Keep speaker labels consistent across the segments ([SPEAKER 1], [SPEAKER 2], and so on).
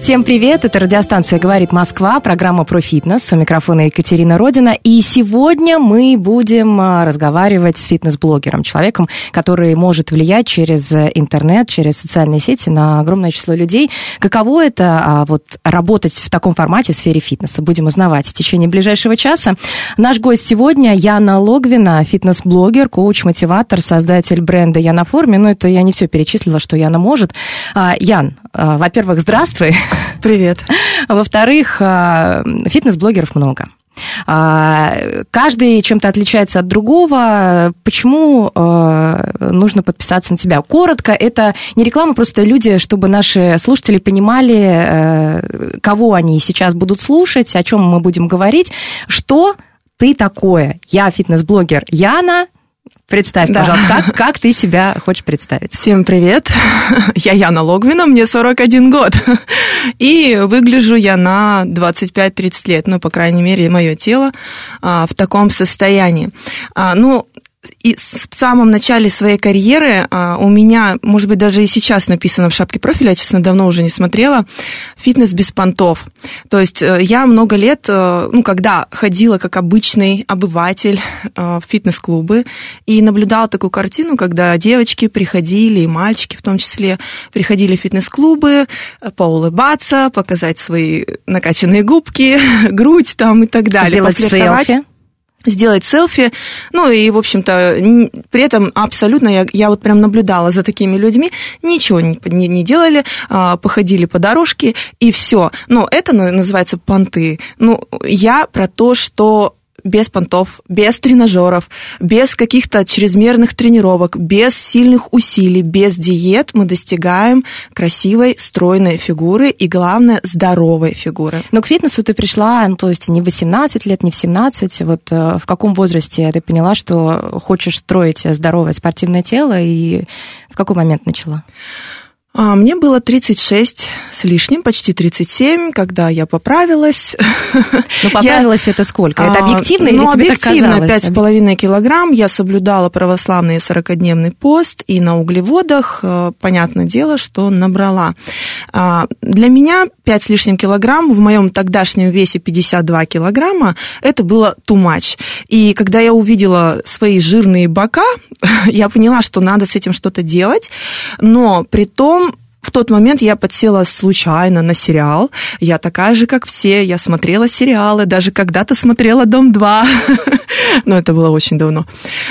[SPEAKER 1] Всем привет, это радиостанция «Говорит Москва», программа про фитнес. У микрофона Екатерина Родина. И сегодня мы будем а, разговаривать с фитнес-блогером, человеком, который может влиять через интернет, через социальные сети на огромное число людей. Каково это а, вот, работать в таком формате в сфере фитнеса? Будем узнавать в течение ближайшего часа. Наш гость сегодня Яна Логвина, фитнес-блогер, коуч-мотиватор, создатель бренда «Я на форме». Ну, это я не все перечислила, что Яна может. А, Ян, во-первых, здравствуй.
[SPEAKER 2] Привет.
[SPEAKER 1] Во-вторых, а, фитнес-блогеров много. А, каждый чем-то отличается от другого. Почему а, нужно подписаться на тебя? Коротко, это не реклама, просто люди, чтобы наши слушатели понимали, кого они сейчас будут слушать, о чем мы будем говорить, что ты такое. Я фитнес-блогер Яна, Представь, да. пожалуйста, как, как ты себя хочешь представить?
[SPEAKER 2] Всем привет. Я Яна Логвина, мне 41 год. И выгляжу я на 25-30 лет. Ну, по крайней мере, мое тело а, в таком состоянии. А, ну, и в самом начале своей карьеры а, у меня, может быть, даже и сейчас написано в шапке профиля, я, честно, давно уже не смотрела, фитнес без понтов. То есть э, я много лет, э, ну, когда ходила как обычный обыватель э, в фитнес-клубы и наблюдала такую картину, когда девочки приходили, и мальчики в том числе, приходили в фитнес-клубы поулыбаться, показать свои накачанные губки, грудь там и так далее.
[SPEAKER 1] Сделать селфи
[SPEAKER 2] сделать селфи, ну и, в общем-то, при этом абсолютно, я, я вот прям наблюдала за такими людьми, ничего не, не, не делали, а, походили по дорожке и все. Но это называется понты. Ну, я про то, что без понтов, без тренажеров, без каких-то чрезмерных тренировок, без сильных усилий, без диет мы достигаем красивой, стройной фигуры и, главное, здоровой фигуры.
[SPEAKER 1] Но к фитнесу ты пришла, ну, то есть не в 18 лет, не в 17. Вот э, в каком возрасте ты поняла, что хочешь строить здоровое спортивное тело и в какой момент начала?
[SPEAKER 2] А, мне было 36 с лишним, почти 37, когда я поправилась.
[SPEAKER 1] Ну, поправилась я, это сколько? Это а, объективно или ну, тебе
[SPEAKER 2] объективно, так казалось? 5,5 килограмм. Я соблюдала православный 40-дневный пост, и на углеводах, э, понятное дело, что набрала. А, для меня 5 с лишним килограмм в моем тогдашнем весе 52 килограмма, это было too much. И когда я увидела свои жирные бока, я поняла, что надо с этим что-то делать, но при том в тот момент я подсела случайно на сериал. Я такая же, как все. Я смотрела сериалы, даже когда-то смотрела «Дом-2». Но это было очень давно.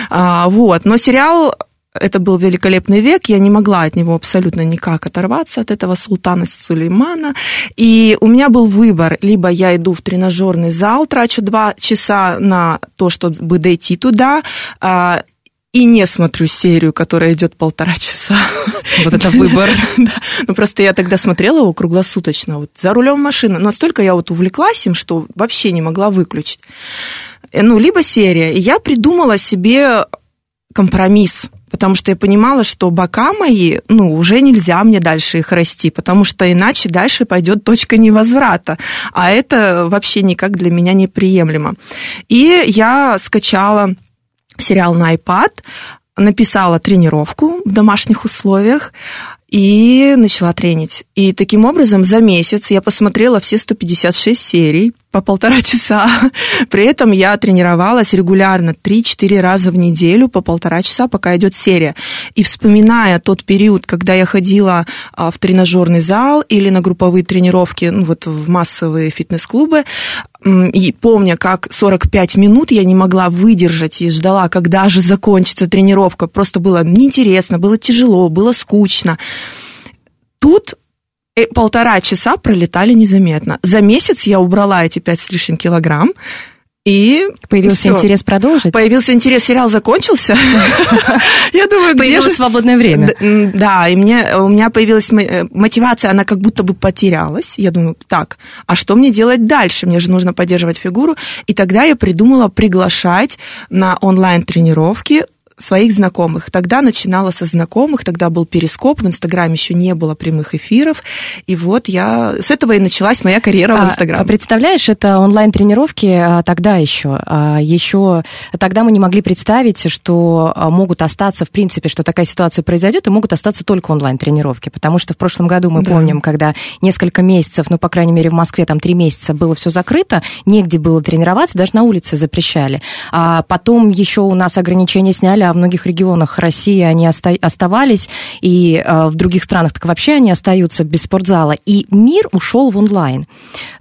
[SPEAKER 2] А, вот. Но сериал это был великолепный век, я не могла от него абсолютно никак оторваться, от этого султана Сулеймана. И у меня был выбор, либо я иду в тренажерный зал, трачу два часа на то, чтобы дойти туда, а, и не смотрю серию, которая идет полтора часа.
[SPEAKER 1] Вот это выбор.
[SPEAKER 2] да. Ну, просто я тогда смотрела его круглосуточно, вот за рулем машины. Настолько я вот увлеклась им, что вообще не могла выключить. Э, ну, либо серия. И я придумала себе компромисс, потому что я понимала, что бока мои, ну, уже нельзя мне дальше их расти, потому что иначе дальше пойдет точка невозврата, а это вообще никак для меня неприемлемо. И я скачала сериал на iPad, написала тренировку в домашних условиях и начала тренить. И таким образом за месяц я посмотрела все 156 серий, по полтора часа. При этом я тренировалась регулярно 3-4 раза в неделю по полтора часа, пока идет серия. И вспоминая тот период, когда я ходила а, в тренажерный зал или на групповые тренировки, ну, вот в массовые фитнес-клубы, и помня, как 45 минут я не могла выдержать и ждала, когда же закончится тренировка. Просто было неинтересно, было тяжело, было скучно. Тут Полтора часа пролетали незаметно. За месяц я убрала эти пять с лишним килограмм, И
[SPEAKER 1] Появился
[SPEAKER 2] всё.
[SPEAKER 1] интерес продолжить?
[SPEAKER 2] Появился интерес, сериал закончился. Я думаю, где
[SPEAKER 1] Появилось свободное время.
[SPEAKER 2] Да, и мне, у меня появилась э, мотивация, она как будто бы потерялась. Я думаю, так, а что мне делать дальше? Мне же нужно поддерживать фигуру. И тогда я придумала приглашать на онлайн-тренировки своих знакомых. Тогда начинала со знакомых, тогда был перископ, в Инстаграме еще не было прямых эфиров. И вот я... С этого и началась моя карьера в
[SPEAKER 1] А,
[SPEAKER 2] Инстаграме.
[SPEAKER 1] Представляешь, это онлайн-тренировки а, тогда еще. А, Еще тогда мы не могли представить, что могут остаться, в принципе, что такая ситуация произойдет, и могут остаться только онлайн-тренировки. Потому что в прошлом году мы
[SPEAKER 2] Да.
[SPEAKER 1] помним, когда несколько месяцев, ну, по крайней мере, в Москве там три месяца было все закрыто, негде было тренироваться, даже на улице запрещали. А потом еще у нас ограничения сняли, в многих регионах России они оста- оставались, и а, в других странах так вообще они остаются без спортзала. И мир ушел в онлайн.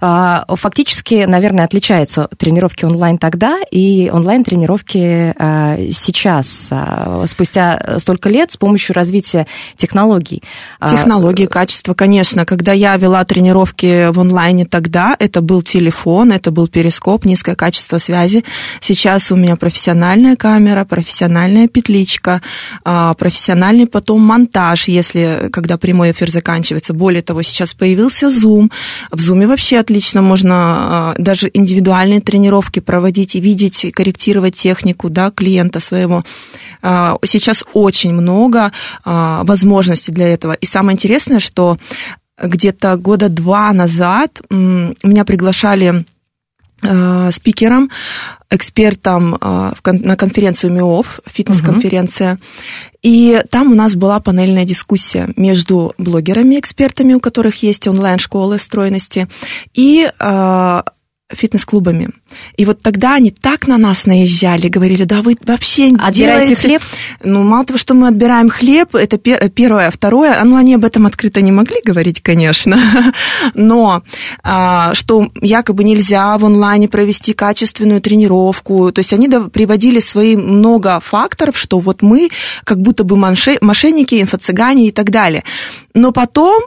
[SPEAKER 1] А, Фактически, наверное, отличаются тренировки онлайн тогда и онлайн-тренировки а, сейчас, а, спустя столько лет с помощью развития технологий. А,
[SPEAKER 2] Технологии, качество, конечно. Когда я вела тренировки в онлайне тогда, это был телефон, это был перископ, низкое качество связи. Сейчас у меня профессиональная камера, профессиональная петличка, а, профессиональный потом монтаж, если когда прямой эфир заканчивается. Более того, сейчас появился Zoom. В Zoom вообще отлично можно а, даже индивидуальные тренировки проводить и видеть, и корректировать технику да, клиента своего. А, Сейчас очень много возможностей для этого. И самое интересное, что где-то года два назад меня приглашали спикером, экспертом э, на конференцию МИОФ, фитнес-конференция. И там у нас была панельная дискуссия между блогерами, экспертами, у которых есть онлайн-школы стройности, и э, фитнес-клубами. И вот тогда они так на нас наезжали, говорили, да вы вообще
[SPEAKER 1] Отбираете
[SPEAKER 2] делаете...
[SPEAKER 1] хлеб?
[SPEAKER 2] Ну, мало того, что мы отбираем хлеб, это пе- первое. Второе, ну, они об этом открыто не могли говорить, конечно, но а, что якобы нельзя в онлайне провести качественную тренировку. То есть они приводили свои много факторов, что вот мы как будто бы мошенники, инфо-цыгане и так далее. Но потом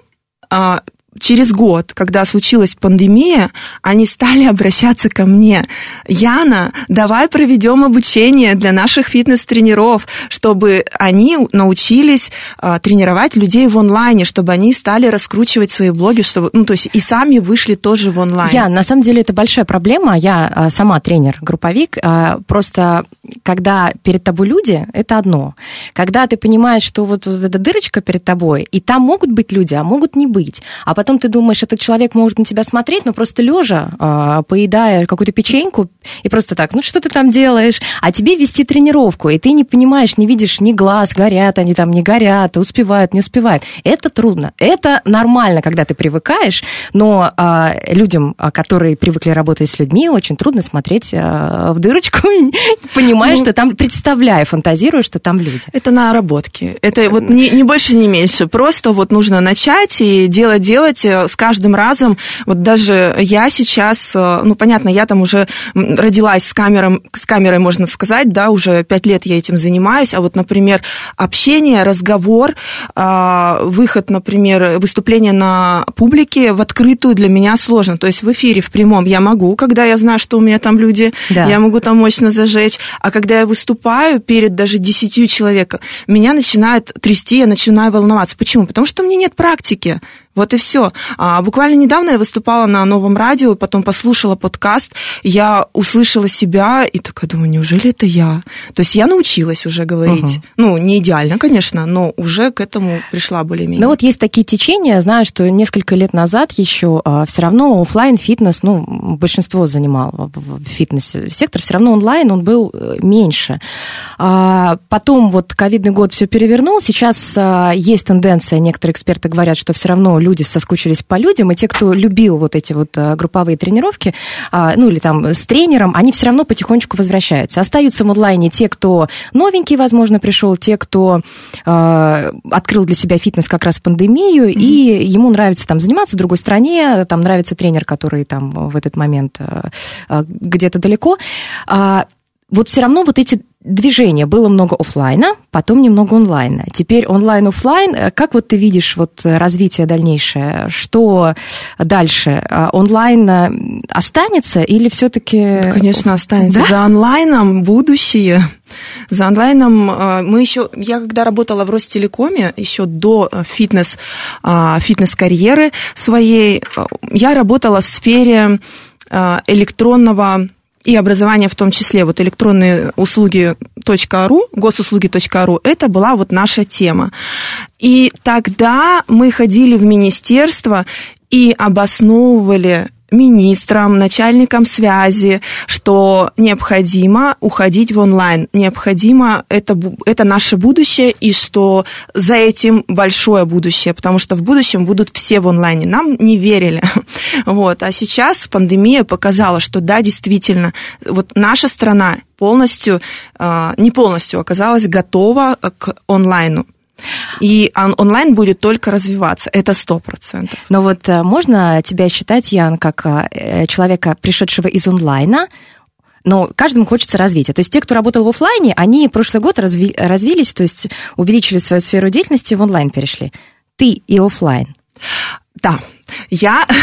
[SPEAKER 2] а, через год, когда случилась пандемия, они стали обращаться ко мне. Яна, давай проведем обучение для наших фитнес-тренеров, чтобы они научились а, тренировать людей в онлайне, чтобы они стали раскручивать свои блоги, чтобы, ну, то есть и сами вышли тоже в онлайн.
[SPEAKER 1] Я, на самом деле, это большая проблема. Я а, сама тренер, групповик. А, Просто, когда перед тобой люди, это одно. Когда ты понимаешь, что вот эта дырочка перед тобой, и там могут быть люди, а могут не быть. А потом ты думаешь, этот человек может на тебя смотреть, но просто лежа, а, поедая какую-то печеньку, и просто так, ну что ты там делаешь? А тебе вести тренировку, и ты не понимаешь, не видишь ни глаз, горят они там, не горят, успевают, не успевают. Это трудно. Это нормально, когда ты привыкаешь, но а, людям, а, которые привыкли работать с людьми, очень трудно смотреть в дырочку, понимая,
[SPEAKER 2] Ну,
[SPEAKER 1] что там, представляя, фантазируя, что там люди.
[SPEAKER 2] Это наработки. Это вот не, не больше, не меньше. Просто вот нужно начать и делать, делать э, с каждым разом. Вот даже я сейчас, э, ну, понятно, я там уже родилась с, камером, с камерой, можно сказать, да, уже пять лет я этим занимаюсь. А вот, например, общение, разговор, а, выход, например, выступление на публике в открытую для меня сложно. То есть в эфире, в прямом я могу, когда я знаю, что у меня там люди,
[SPEAKER 1] Да.
[SPEAKER 2] я могу там мощно зажечь. А когда я выступаю перед даже десятью человек, меня начинает трясти, я начинаю волноваться. Почему? Потому что у меня нет практики. Вот и все. А буквально недавно я выступала на новом радио, потом послушала подкаст, я услышала себя и такая думаю, неужели это я? То есть я научилась уже говорить.
[SPEAKER 1] Мгм.
[SPEAKER 2] Ну, не идеально, конечно, но уже к этому пришла более-менее.
[SPEAKER 1] Ну вот есть такие течения, знаю, что несколько лет назад еще все равно оффлайн фитнес, ну, большинство занимал в- в фитнесе сектор, все равно онлайн он был э, меньше. А, Потом вот ковидный год все перевернул, сейчас а, есть тенденция, некоторые эксперты говорят, что все равно люди соскучились по людям, и те, кто любил вот эти вот а, групповые тренировки, а, ну или там с тренером, они все равно потихонечку возвращаются. Остаются в онлайне те, кто новенький, возможно, пришел, те, кто а, открыл для себя фитнес как раз в пандемию, и ему нравится там заниматься в другой стране, там нравится тренер, который там в этот момент а, а, где-то далеко. Вот все равно вот эти движения. Было много офлайна, потом немного онлайна. Теперь онлайн-офлайн. Э, как вот ты видишь вот развитие дальнейшее? Что дальше? А онлайн э, останется или все-таки...
[SPEAKER 2] Конечно, останется. Да? За онлайном будущее. За онлайном э, мы еще, я когда работала в Ростелекоме, еще до фитнес, фитнес-карьеры своей, я работала в сфере электронного и образование в том числе, вот электронные услуги .ру, госуслуги.ру, это была вот наша тема. И тогда мы ходили в министерство и обосновывали министрам, начальникам связи, что необходимо уходить в онлайн, необходимо, это, это наше будущее, и что за этим большое будущее, потому что в будущем будут все в онлайне. Нам не верили. Вот. А сейчас пандемия показала, что да, действительно, вот наша страна полностью, а, не полностью оказалась готова к онлайну. И онлайн будет только развиваться, это сто процентов.
[SPEAKER 1] Но вот э, можно тебя считать, Ян, как э, человека, пришедшего из онлайна, но каждому хочется развития. То есть те, кто работал в офлайне, они прошлый год разви, развились, то есть увеличили свою сферу деятельности, в онлайн перешли. Ты и офлайн.
[SPEAKER 2] Да, я...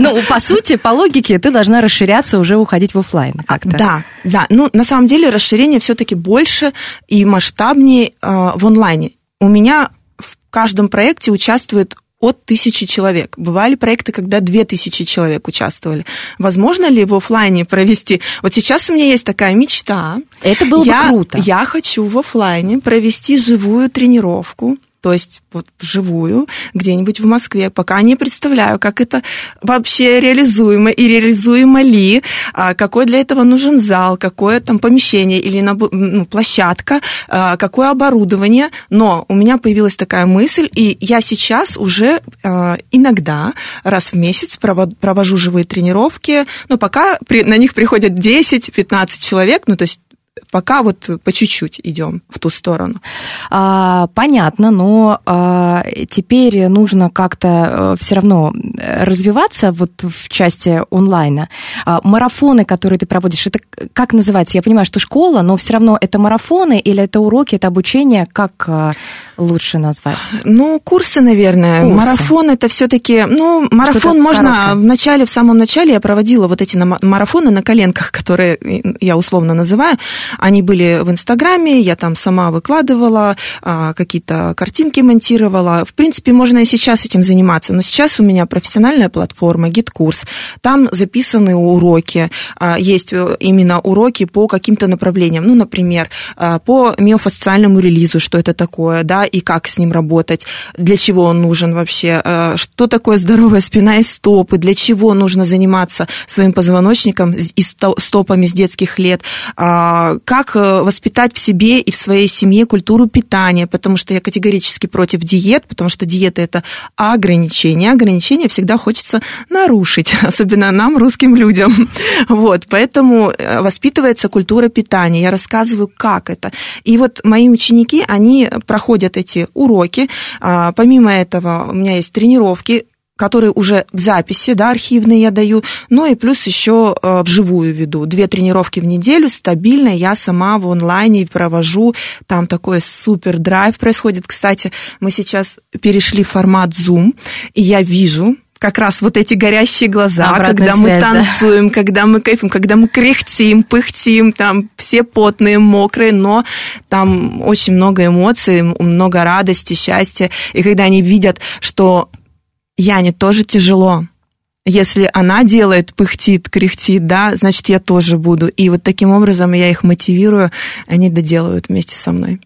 [SPEAKER 1] Ну, по сути, по логике, ты должна расширяться, уже уходить в офлайн как-то.
[SPEAKER 2] Да, да. Ну, на самом деле, расширение все-таки больше и масштабнее э, в онлайне у меня в каждом проекте участвует от тысячи человек. Бывали проекты, когда две тысячи человек участвовали. Возможно ли в офлайне провести? Вот сейчас у меня есть такая мечта.
[SPEAKER 1] Это было
[SPEAKER 2] я,
[SPEAKER 1] бы круто.
[SPEAKER 2] Я хочу в офлайне провести живую тренировку то есть вот вживую, где-нибудь в Москве. Пока не представляю, как это вообще реализуемо и реализуемо ли, а, какой для этого нужен зал, какое там помещение или ну, площадка, а, какое оборудование. Но у меня появилась такая мысль, и я сейчас уже а, иногда раз в месяц провожу живые тренировки, но пока на них приходят 10-15 человек, ну то есть пока вот по чуть-чуть идем в ту сторону.
[SPEAKER 1] А, понятно, но а, теперь нужно как-то э, все равно развиваться вот в части онлайна. А, марафоны, которые ты проводишь, это как называется? Я понимаю, что школа, но все равно это марафоны или это уроки, это обучение? Как а, лучше назвать?
[SPEAKER 2] Ну, курсы, наверное. Курсы. Марафон это все-таки, ну, марафон можно короткое. в начале, в самом начале я проводила вот эти марафоны на коленках, которые я условно называю. Они были в Инстаграме, я там сама выкладывала, а, какие-то картинки монтировала. В принципе, можно и сейчас этим заниматься, но сейчас у меня профессиональная платформа, GetCourse. Там записаны уроки, а, есть э, именно уроки по каким-то направлениям. Ну, например, а, по миофасциальному релизу, что это такое, да, и как с ним работать, для чего он нужен вообще, что такое здоровая спина и стопы, для чего нужно заниматься своим позвоночником и стопами с детских лет, как э, воспитать в себе и в своей семье культуру питания, потому что я категорически против диет, потому что диета это ограничение. Ограничения всегда хочется нарушить, особенно нам, русским людям. Вот, поэтому э, воспитывается культура питания. Я рассказываю, как это. И вот мои ученики, они проходят эти уроки. А, помимо этого, у меня есть тренировки которые уже в записи, да, архивные я даю, ну и плюс еще э, вживую веду. Две тренировки в неделю стабильно я сама в онлайне провожу. Там такой супер драйв происходит. Кстати, мы сейчас перешли в формат Zoom, и я вижу, как раз вот эти горящие глаза, Обратная когда связь, мы танцуем, да? когда мы кайфуем, когда мы кряхтим, пыхтим, там все потные, мокрые, но там очень много эмоций, много радости, счастья. И когда они видят, что Яне тоже тяжело. Если она делает, пыхтит, кряхтит, да, значит, я тоже буду. И вот таким образом я их мотивирую, они доделают вместе со мной.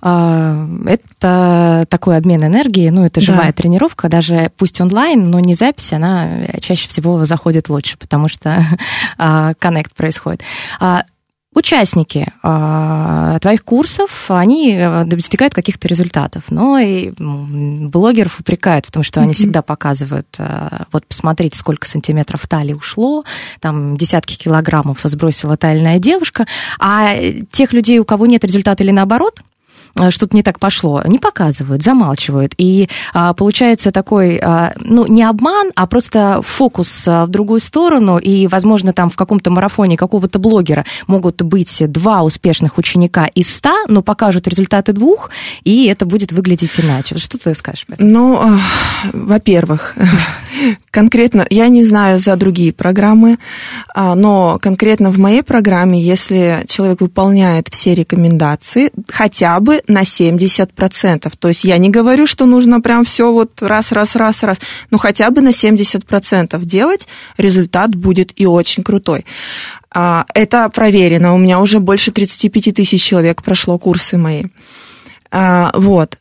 [SPEAKER 1] А, это такой обмен энергией, ну, это живая да. тренировка, даже пусть онлайн, но не запись, она чаще всего заходит лучше, потому что а, коннект происходит. Участники э, твоих курсов, они э, достигают каких-то результатов, но и блогеров упрекают в том, что они всегда показывают, э, вот посмотрите, сколько сантиметров талии ушло, там десятки килограммов сбросила тальная девушка, а тех людей, у кого нет результата или наоборот, э, что-то не так пошло, не показывают, замалчивают. И а, получается такой, а, ну, не обман, а просто фокус а, в другую сторону. И, возможно, там в каком-то марафоне какого-то блогера могут быть два успешных ученика из ста, но покажут результаты двух, и это будет выглядеть иначе. Что ты скажешь? Бет?
[SPEAKER 2] Ну, э, во-первых, конкретно, я не знаю за другие программы, а, но конкретно в моей программе, если человек выполняет все рекомендации, хотя бы на 70%, то есть я не говорю, что нужно прям все вот раз, раз, раз, раз, но хотя бы на 70% делать, результат будет и очень крутой. А, Это проверено, у меня уже больше 35 тысяч человек прошло курсы мои. А, Вот.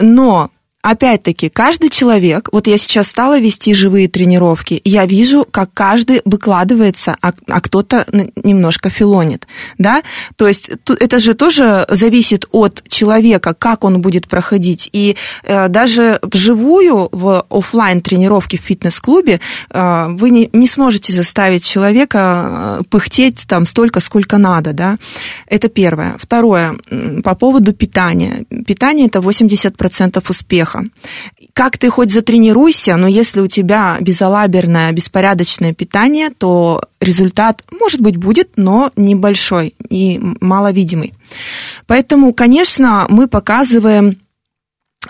[SPEAKER 2] Но Опять-таки, каждый человек, вот я сейчас стала вести живые тренировки, я вижу, как каждый выкладывается, а, а кто-то немножко филонит, да, то есть это же тоже зависит от человека, как он будет проходить, и э, даже вживую в оффлайн тренировке в фитнес-клубе э, вы не, не сможете заставить человека э, пыхтеть там столько, сколько надо, да, это первое. Второе, по поводу питания. Питание – это 80% успеха. Как ты хоть затренируйся, но если у тебя безалаберное, беспорядочное питание, то результат, может быть, будет, но небольшой и маловидимый. Поэтому, конечно, мы показываем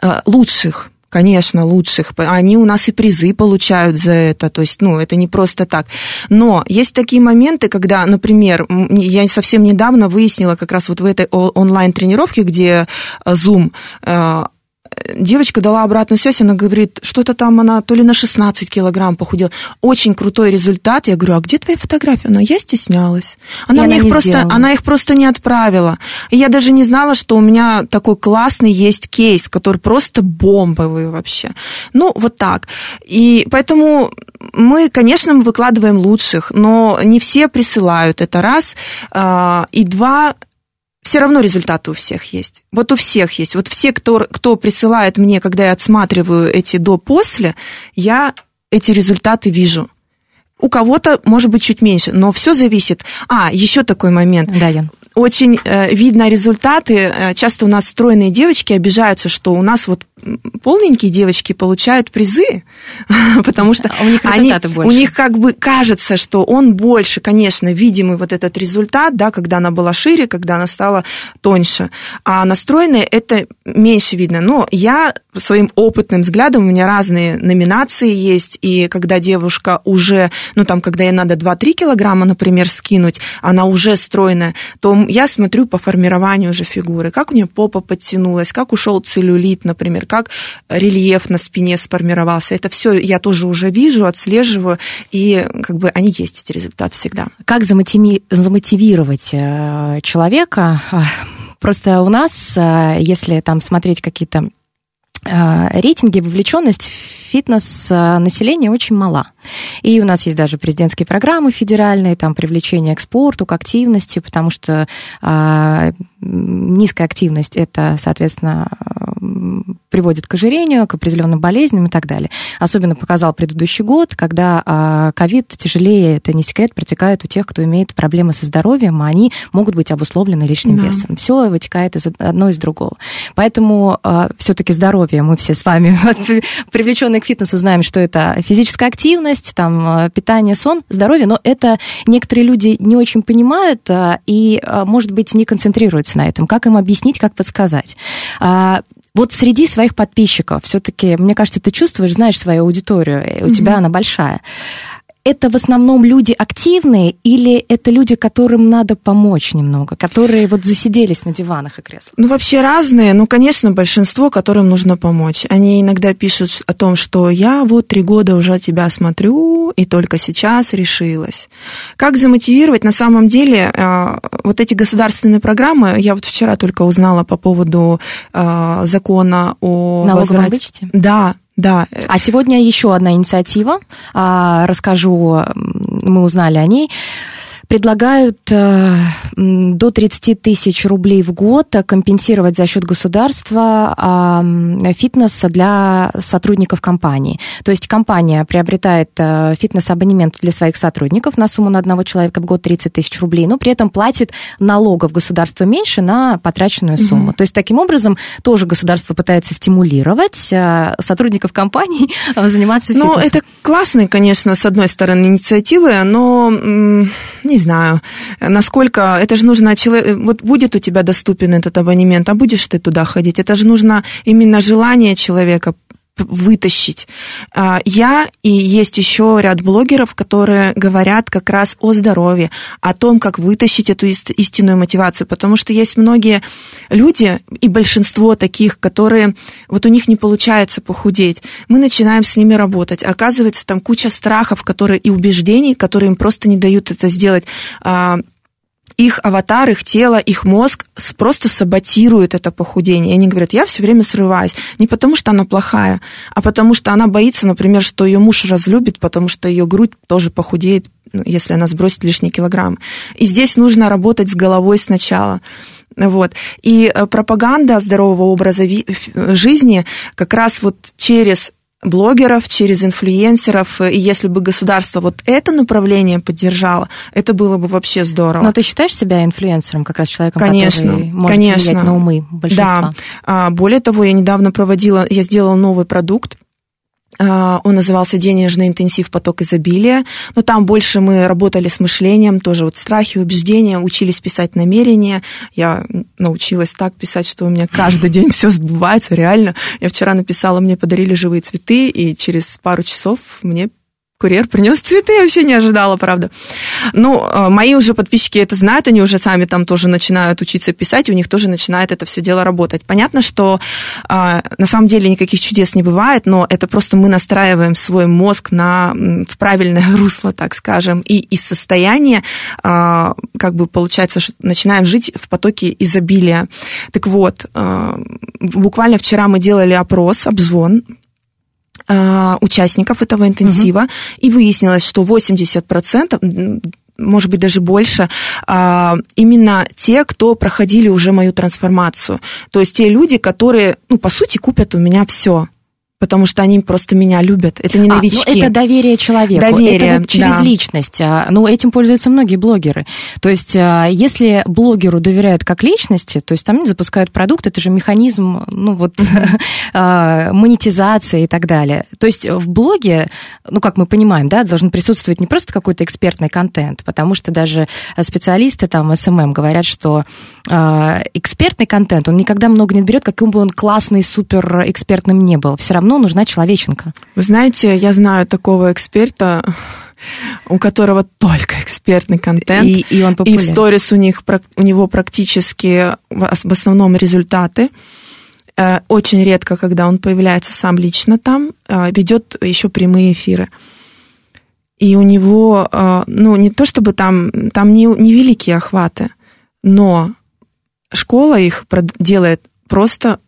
[SPEAKER 2] э, лучших, конечно, лучших. Они у нас и призы получают за это. То есть, ну, это не просто так. Но есть такие моменты, когда, например, я совсем недавно выяснила как раз вот в этой онлайн-тренировке, где э, Zoom, э, девочка дала обратную связь, она говорит, что-то там она то ли на 16 килограмм похудела. Очень крутой результат. Я говорю, а где твои фотографии? Она, я стеснялась. Она, мне
[SPEAKER 1] она
[SPEAKER 2] их просто,
[SPEAKER 1] сделала.
[SPEAKER 2] она их просто не отправила. И я даже не знала, что у меня такой классный есть кейс, который просто бомбовый вообще. Ну, вот так. И поэтому мы, конечно, мы выкладываем лучших, но не все присылают, это раз. А, И два, все равно результаты у всех есть. Вот у всех есть. Вот все, кто, кто присылает мне, когда я отсматриваю эти до-после, я эти результаты вижу. У кого-то, может быть, чуть меньше, но все зависит. А, еще такой момент
[SPEAKER 1] Да, Ян.
[SPEAKER 2] очень э, видно результаты. Э, Часто у нас стройные девочки обижаются, что у нас вот полненькие девочки получают призы, потому что
[SPEAKER 1] А у них
[SPEAKER 2] они,
[SPEAKER 1] больше.
[SPEAKER 2] у них как бы кажется, что он больше, конечно, видимый вот этот результат, да, когда она была шире, когда она стала тоньше. А настроенные это меньше видно. Но я своим опытным взглядом, у меня разные номинации есть, и когда девушка уже, ну там, когда ей надо 2-3 килограмма, например, скинуть, она уже стройная, то я смотрю по формированию уже фигуры, как у нее попа подтянулась, как ушел целлюлит, например, как рельеф на спине сформировался. Это все я тоже уже вижу, отслеживаю, и как бы они есть, эти результаты всегда.
[SPEAKER 1] Как замотиви- замотивировать э, человека? А, Просто у нас, э, если там смотреть какие-то э, рейтинги, вовлеченность фитнес населения очень мала. И у нас есть даже президентские программы федеральные, там привлечение к спорту, к активности, потому что а, низкая активность это, соответственно, приводит к ожирению, к определенным болезням и так далее. Особенно показал предыдущий год, когда а, ковид тяжелее, это не секрет, протекает у тех, кто имеет проблемы со здоровьем, а они могут быть обусловлены лишним
[SPEAKER 2] Да.
[SPEAKER 1] весом. Все вытекает из одно из другого. Поэтому все-таки здоровье, мы все с вами привлеченные к фитнесу знаем, что это физическая активность, там э, питание, сон, здоровье, но это некоторые люди не очень понимают а, и, а, может быть, не концентрируются на этом. Как им объяснить, как подсказать? Вот среди своих подписчиков, все-таки, мне кажется, ты чувствуешь, знаешь свою аудиторию, и у тебя она большая. Это в основном люди активные или это люди, которым надо помочь немного, которые вот засиделись на диванах и креслах?
[SPEAKER 2] Ну, вообще разные. Ну, конечно, большинство, которым нужно помочь. Они иногда пишут о том, что я вот три года уже тебя смотрю, и только сейчас решилась. Как замотивировать? На самом деле, э, вот эти государственные программы, я вот вчера только узнала по поводу э, закона о
[SPEAKER 1] Налоговом
[SPEAKER 2] возврате.
[SPEAKER 1] вычете?
[SPEAKER 2] Да, да.
[SPEAKER 1] А сегодня еще одна инициатива. А, Расскажу, мы узнали о ней. Предлагают э, до 30 тысяч рублей в год компенсировать за счет государства э, фитнес для сотрудников компании. То есть компания приобретает э, фитнес-абонемент для своих сотрудников на сумму на одного человека в год 30 тысяч рублей, но при этом платит налогов государство меньше на потраченную сумму. Mm-hmm. То есть таким образом тоже государство пытается стимулировать э, сотрудников компании заниматься
[SPEAKER 2] фитнесом. Ну, это классные, конечно, с одной стороны, инициативы, но не знаю, насколько это же нужно человек, вот будет у тебя доступен этот абонемент, а будешь ты туда ходить, это же нужно именно желание человека вытащить. А, я и есть еще ряд блогеров, которые говорят как раз о здоровье, о том, как вытащить эту истинную мотивацию, потому что есть многие люди, и большинство таких, которые, вот у них не получается похудеть. Мы начинаем с ними работать. Оказывается, там куча страхов, которые и убеждений, которые им просто не дают это сделать а, их аватар, их тело, их мозг просто саботирует это похудение. И они говорят, я все время срываюсь. Не потому, что она плохая, а потому, что она боится, например, что ее муж разлюбит, потому что ее грудь тоже похудеет, ну, если она сбросит лишний килограмм. И здесь нужно работать с головой сначала. Вот. И э, пропаганда здорового образа жизни как раз вот через блогеров, через инфлюенсеров. И если бы государство вот это направление поддержало, это было бы вообще здорово.
[SPEAKER 1] Но ты считаешь себя инфлюенсером, как раз человеком,
[SPEAKER 2] конечно,
[SPEAKER 1] который может
[SPEAKER 2] конечно.
[SPEAKER 1] влиять на умы большинства?
[SPEAKER 2] Да. Более того, я недавно проводила, я сделала новый продукт, он назывался «Денежный интенсив. Поток изобилия». Но там больше мы работали с мышлением, тоже вот страхи, убеждения, учились писать намерения. Я научилась так писать, что у меня каждый день все сбывается, реально. Я вчера написала, мне подарили живые цветы, и через пару часов мне Курьер принес цветы, я вообще не ожидала, правда. Ну, э, мои уже подписчики это знают, они уже сами там тоже начинают учиться писать, и у них тоже начинает это все дело работать. Понятно, что а, на самом деле никаких чудес не бывает, но это просто мы настраиваем свой мозг на, в правильное русло, так скажем, и из состояния, а, как бы получается, начинаем жить в потоке изобилия. Так вот, а, буквально вчера мы делали опрос, обзвон, участников этого интенсива, угу. и выяснилось, что 80% может быть, даже больше, а, именно те, кто проходили уже мою трансформацию. То есть те люди, которые, ну, по сути, купят у меня все потому что они просто меня любят. Это не новички.
[SPEAKER 1] А, ну, это доверие человеку.
[SPEAKER 2] Доверие,
[SPEAKER 1] это вот через
[SPEAKER 2] да.
[SPEAKER 1] личность. А, ну, этим пользуются многие блогеры. То есть, а, если блогеру доверяют как личности, то есть там запускают продукт, это же механизм, ну, вот, монетизации и так далее. То есть в блоге, ну, как мы понимаем, да, должен присутствовать не просто какой-то экспертный контент, потому что даже специалисты там SMM говорят, что экспертный контент, он никогда много не берет, каким бы он классный, супер экспертным не был. Все равно равно нужна человеченка.
[SPEAKER 2] Вы знаете, я знаю такого эксперта, у которого только экспертный контент.
[SPEAKER 1] И, и он
[SPEAKER 2] И в сторис у, них, у него практически в основном результаты. Э, очень редко, когда он появляется сам лично там, э, ведет еще прямые эфиры. И у него, э, ну, не то чтобы там, там не, не великие охваты, но школа их делает просто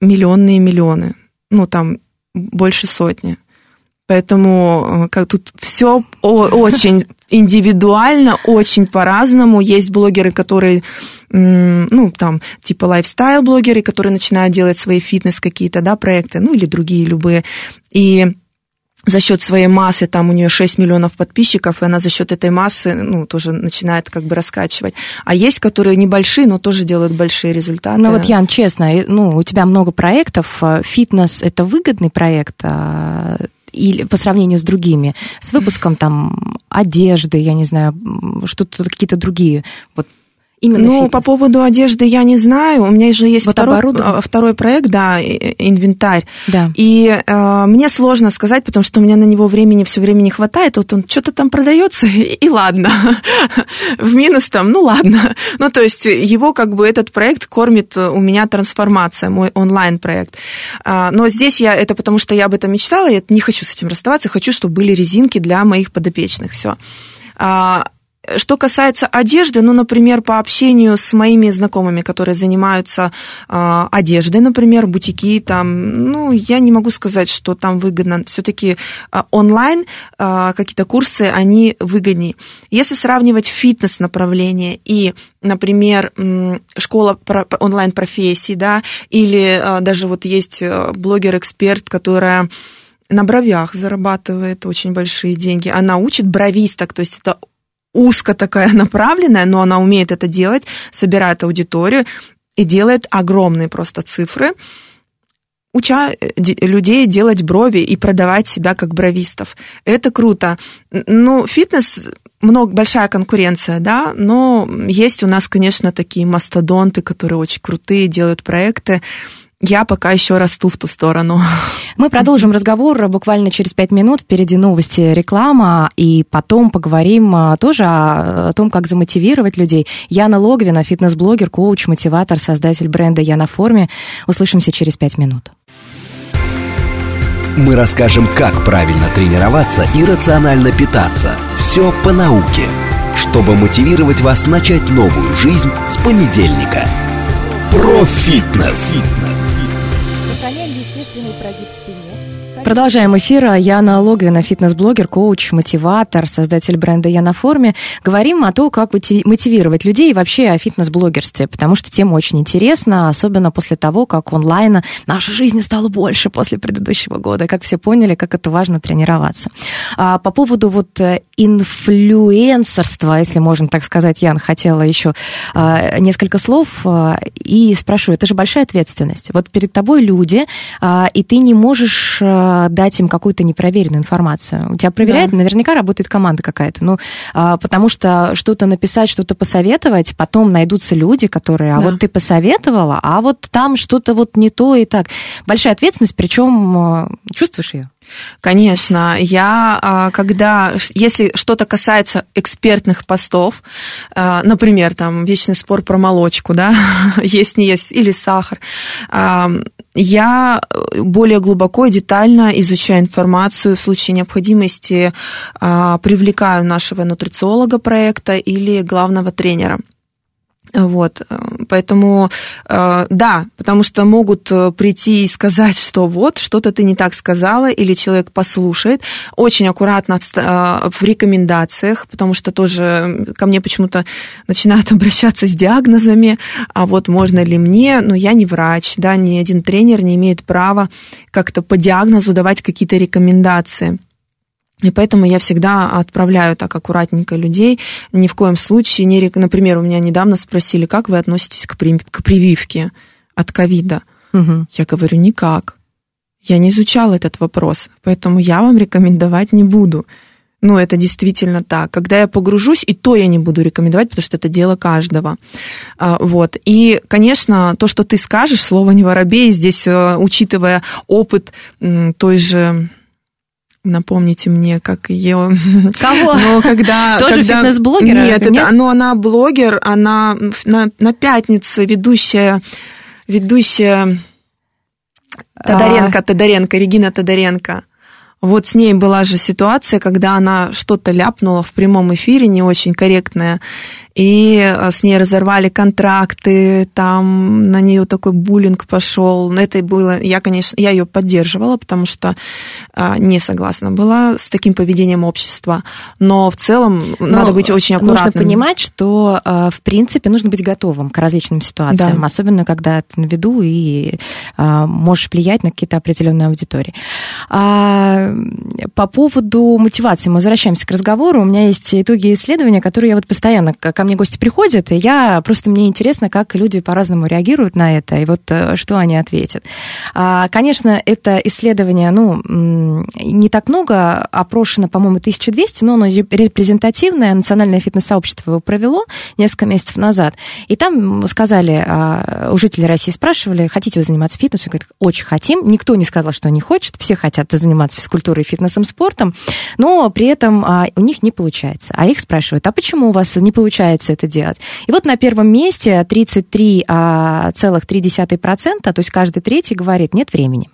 [SPEAKER 2] миллионные миллионы ну, там, больше сотни. Поэтому э, как тут все очень индивидуально, очень по-разному. Есть блогеры, которые, ну, там, типа лайфстайл-блогеры, которые начинают делать свои фитнес какие-то, да, проекты, ну, или другие любые. И за счет своей массы, там у нее 6 миллионов подписчиков, и она за счет этой массы, ну, тоже начинает как бы раскачивать. А есть, которые небольшие, но тоже делают большие результаты.
[SPEAKER 1] Ну вот, Ян, честно, ну, у тебя много проектов, фитнес – это выгодный проект, а, или по сравнению с другими, с выпуском там одежды, я не знаю, что-то какие-то другие вот Именно
[SPEAKER 2] ну,
[SPEAKER 1] фитнес.
[SPEAKER 2] по поводу одежды я не знаю. У меня же есть вот второй, а, второй проект, да, инвентарь.
[SPEAKER 1] Да.
[SPEAKER 2] И э, мне сложно сказать, потому что у меня на него времени все время не хватает. Вот он что-то там продается, и, и ладно. В минус там, ну ладно. Ну, то есть его как бы этот проект кормит у меня трансформация, мой онлайн-проект. А, но здесь я, это потому что я об этом мечтала, я не хочу с этим расставаться, хочу, чтобы были резинки для моих подопечных. Все. А, что касается одежды, ну, например, по общению с моими знакомыми, которые занимаются э, одеждой, например, бутики, там, ну, я не могу сказать, что там выгодно. Все-таки э, онлайн э, какие-то курсы, они выгоднее. Если сравнивать фитнес-направление и, например, школа онлайн-профессий, да, или э, даже вот есть блогер-эксперт, которая на бровях зарабатывает очень большие деньги. Она учит бровисток, то есть это узко такая направленная, но она умеет это делать, собирает аудиторию и делает огромные просто цифры, уча э, людей делать брови и продавать себя как бровистов. Это круто. Ну, фитнес много, большая конкуренция, да, но есть у нас, конечно, такие мастодонты, которые очень крутые, делают проекты я пока еще расту в ту сторону.
[SPEAKER 1] Мы продолжим разговор буквально через пять минут. Впереди новости, реклама, и потом поговорим а, тоже о, о том, как замотивировать людей. Яна Логвина, фитнес-блогер, коуч, мотиватор, создатель бренда «Я на форме». Услышимся через пять минут.
[SPEAKER 3] Мы расскажем, как правильно тренироваться и рационально питаться. Все по науке, чтобы мотивировать вас начать новую жизнь с понедельника. Про фитнес.
[SPEAKER 1] Длительный прогиб спине, Продолжаем эфир. Яна Логвина, фитнес-блогер, коуч, мотиватор, создатель бренда «Я на форме». Говорим о том, как мотивировать людей и вообще о фитнес-блогерстве, потому что тема очень интересна, особенно после того, как онлайн наша жизнь стала больше после предыдущего года, как все поняли, как это важно тренироваться. А по поводу вот э, инфлюенсерства, если можно так сказать, Ян, хотела еще а, несколько слов а, и спрашиваю, это же большая ответственность. Вот перед тобой люди, а, и ты не можешь дать им какую-то непроверенную информацию. У тебя проверяет, да. наверняка работает команда какая-то. Ну, а, потому что что-то написать, что-то посоветовать, потом найдутся люди, которые, а да. вот ты посоветовала, а вот там что-то вот не то и так. Большая ответственность, причем а, чувствуешь ее?
[SPEAKER 2] Конечно, я, а, когда, если что-то касается экспертных постов, а, например, там вечный спор про молочку, да, есть не есть, или сахар, я более глубоко и детально изучаю информацию, в случае необходимости а, привлекаю нашего нутрициолога проекта или главного тренера. Вот, поэтому э, да, потому что могут э, прийти и сказать, что вот что-то ты не так сказала, или человек послушает. Очень аккуратно э, в рекомендациях, потому что тоже ко мне почему-то начинают обращаться с диагнозами, а вот можно ли мне, но я не врач, да, ни один тренер не имеет права как-то по диагнозу давать какие-то рекомендации. И поэтому я всегда отправляю так аккуратненько людей. Ни в коем случае не... Например, у меня недавно спросили, как вы относитесь к, при... к прививке от ковида. Угу. Я говорю, никак. Я не изучала этот вопрос, поэтому я вам рекомендовать не буду. Ну, это действительно так. Когда я погружусь, и то я не буду рекомендовать, потому что это дело каждого. А, вот. И, конечно, то, что ты скажешь, слово не воробей, здесь, э, учитывая опыт той же Напомните мне, как ее...
[SPEAKER 1] Кого?
[SPEAKER 2] Но когда,
[SPEAKER 1] Тоже
[SPEAKER 2] когда...
[SPEAKER 1] фитнес-блогер?
[SPEAKER 2] Нет, это, ну, она блогер, она на, на пятнице ведущая, ведущая Тодоренко, а... Тодоренко, Регина Тодоренко. Вот с ней была же ситуация, когда она что-то ляпнула в прямом эфире, не очень корректное, и э, с ней разорвали контракты, там на нее такой буллинг пошел. Это было, я, конечно, я ее поддерживала, потому что а, не согласна была с таким поведением общества. Но в целом Но надо быть очень аккуратным.
[SPEAKER 1] Нужно понимать, что, а, в принципе, нужно быть готовым к различным ситуациям, да. особенно когда ты на виду и а, можешь влиять на какие-то определенные аудитории. По поводу мотивации мы возвращаемся к разговору. У меня есть итоги исследования, которые я вот постоянно ко мне гости приходят, и я просто мне интересно, как люди по-разному реагируют на это, и вот э, что они ответят. А, конечно, это исследование, ну, не так много, опрошено, по-моему, 1200, но оно репрезентативное, национальное фитнес-сообщество его провело несколько месяцев назад, и там сказали, а, у жителей России спрашивали, хотите вы заниматься фитнесом? Говорят, очень хотим. Никто не сказал, что они хотят, все хотят заниматься физкультурой, фитнесом, спортом, но при этом а, у них не получается. А их спрашивают, а почему у вас не получается получается это делать. И вот на первом месте 33,3%, то есть каждый третий говорит, нет времени.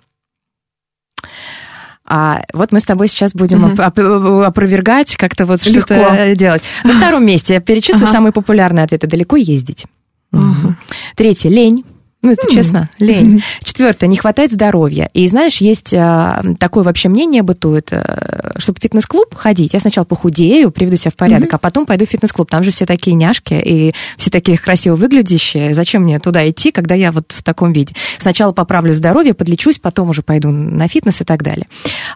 [SPEAKER 1] А вот мы с тобой сейчас будем оп- опровергать, как-то вот
[SPEAKER 2] Легко.
[SPEAKER 1] что-то делать. На втором месте я перечислю
[SPEAKER 2] Ага.
[SPEAKER 1] самые популярные ответы. Далеко ездить.
[SPEAKER 2] Ага.
[SPEAKER 1] Третье, лень. Ну, это честно, лень. Четвертое, не хватает здоровья. И знаешь, есть а, такое вообще мнение бытует, э, чтобы в фитнес-клуб ходить, я сначала похудею, приведу себя в порядок, а потом пойду в фитнес-клуб. Там же все такие няшки и все такие красиво выглядящие. Зачем мне туда идти, когда я вот в таком виде? Сначала поправлю здоровье, подлечусь, потом уже пойду на фитнес и так далее.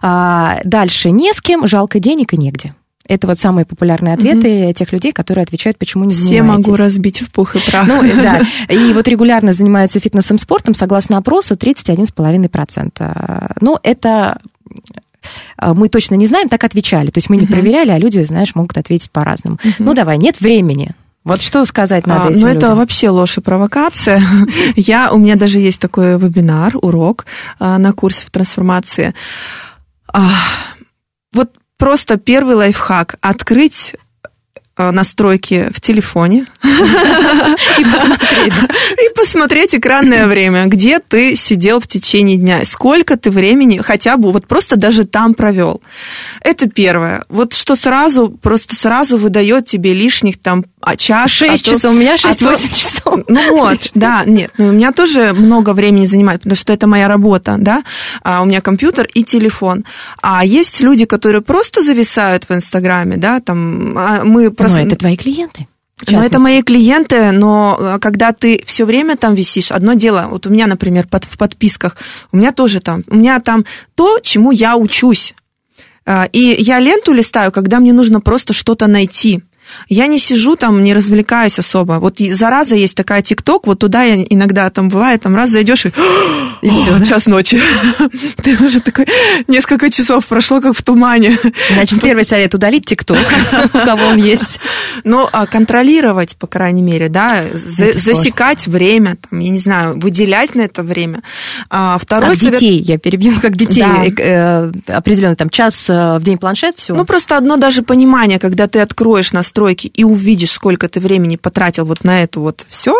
[SPEAKER 1] А, дальше, не с кем, жалко денег и негде. Это вот самые популярные ответы тех людей, которые отвечают, почему не
[SPEAKER 2] Все
[SPEAKER 1] занимаетесь.
[SPEAKER 2] могу разбить в пух и прах.
[SPEAKER 1] Ну, да. И вот регулярно занимаются фитнесом, спортом, согласно опросу, 31,5%. Ну, это э, мы точно не знаем, так отвечали. То есть мы не
[SPEAKER 2] Мгм.
[SPEAKER 1] проверяли, а люди, знаешь, могут ответить по-разному. Ну, давай, нет времени. Вот что сказать надо
[SPEAKER 2] А,
[SPEAKER 1] этим
[SPEAKER 2] ну, это
[SPEAKER 1] людям?
[SPEAKER 2] вообще ложь и провокация. Я, у меня даже есть такой вебинар, урок а, на курсе в трансформации. А, Вот просто первый лайфхак. Открыть настройки в телефоне
[SPEAKER 1] И посмотреть, да.
[SPEAKER 2] и посмотреть экранное время, где ты сидел в течение дня, сколько ты времени хотя бы вот просто даже там провел. Это первое. Вот что сразу, просто сразу выдает тебе лишних там а, час.
[SPEAKER 1] Шесть
[SPEAKER 2] а то-
[SPEAKER 1] часов, у меня
[SPEAKER 2] а то-
[SPEAKER 1] 6-8 часов.
[SPEAKER 2] ну вот, да, нет, ну у меня тоже много времени занимает, потому что это моя работа, да, а у меня компьютер и телефон. А есть люди, которые просто зависают в Инстаграме, да, там мы Просто...
[SPEAKER 1] это твои клиенты.
[SPEAKER 2] Ну, это мои клиенты, но э, когда ты все время там висишь, одно дело, вот у меня, например, под, в подписках, у меня тоже там, у меня там то, чему я учусь. А, И я ленту листаю, когда мне нужно просто что-то найти. Я не сижу там, не развлекаюсь особо. Вот зараза есть такая ТикТок, вот туда я иногда там бывает, там раз зайдешь и,
[SPEAKER 1] И всё,
[SPEAKER 2] «О,
[SPEAKER 1] да?
[SPEAKER 2] час ночи. Ты уже такой, несколько часов прошло, как в тумане.
[SPEAKER 1] Значит, первый совет – удалить ТикТок, у кого он есть.
[SPEAKER 2] Но а, контролировать, по крайней мере, да, засекать время, там, я не знаю, выделять на это время. А, второй
[SPEAKER 1] Как
[SPEAKER 2] совет.
[SPEAKER 1] детей, я перебью, как детей,
[SPEAKER 2] Да.
[SPEAKER 1] э, э, определенно там час э, в день планшет, все.
[SPEAKER 2] Ну, просто одно даже понимание, когда ты откроешь настройки и увидишь, сколько ты времени потратил вот на это вот все,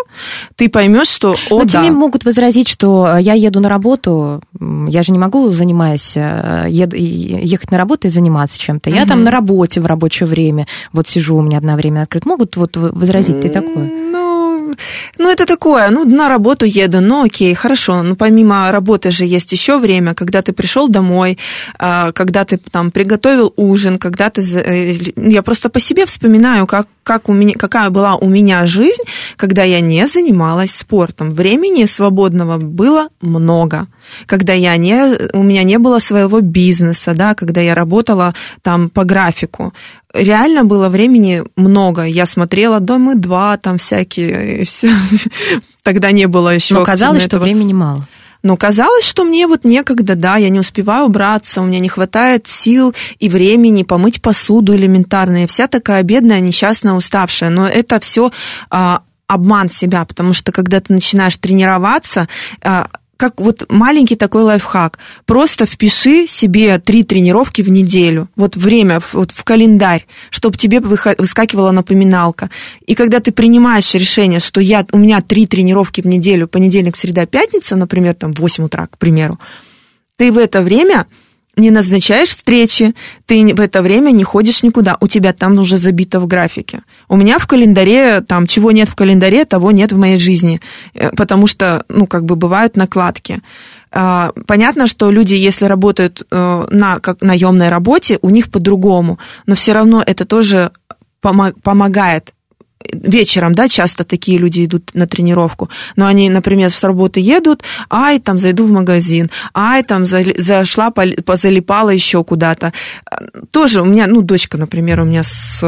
[SPEAKER 2] ты поймешь, что, о,
[SPEAKER 1] Но
[SPEAKER 2] да.
[SPEAKER 1] тебе могут возразить, что э, я еду на работу, я же не могу, занимаясь, э, ед- и- ехать на работу и заниматься чем-то. Я там
[SPEAKER 2] Мгм.
[SPEAKER 1] на работе в рабочее время, вот сижу, у меня одновременно открыт. Могут вот возразить ты такое?
[SPEAKER 2] Ну, это такое, ну, на работу еду, ну, окей, хорошо, ну, помимо работы же есть еще время, когда ты пришел домой, а, когда ты там приготовил ужин, когда ты... э, Я просто по себе вспоминаю, как, как у меня, какая была у меня жизнь, когда я не занималась спортом. Времени свободного было много. Когда я не, у меня не было своего бизнеса, да, когда я работала там по графику реально было времени много. Я смотрела Домы 2, там всякие. Тогда не было еще.
[SPEAKER 1] Но казалось, что времени мало.
[SPEAKER 2] Но казалось, что мне вот некогда, да, я не успеваю убраться, у меня не хватает сил и времени помыть посуду элементарно. Я вся такая бедная, несчастная, уставшая. Но это все обман себя, потому что когда ты начинаешь тренироваться, а, как вот маленький такой лайфхак. Просто впиши себе три тренировки в неделю. Вот время вот в календарь, чтобы тебе выскакивала напоминалка. И когда ты принимаешь решение, что я, у меня три тренировки в неделю, понедельник, среда, пятница, например, там в 8 утра, к примеру, ты в это время не назначаешь встречи, ты в это время не ходишь никуда, у тебя там уже забито в графике. У меня в календаре, там, чего нет в календаре, того нет в моей жизни, Э, потому что, ну, как бы бывают накладки. А, Понятно, что люди, если работают э, на как наемной работе, у них по-другому, но все равно это тоже помо- помогает вечером, да, часто такие люди идут на тренировку, но они, например, с работы едут, ай, там зайду в магазин, ай, там зашла, позалипала еще куда-то. Тоже у меня, ну, дочка, например, у меня с,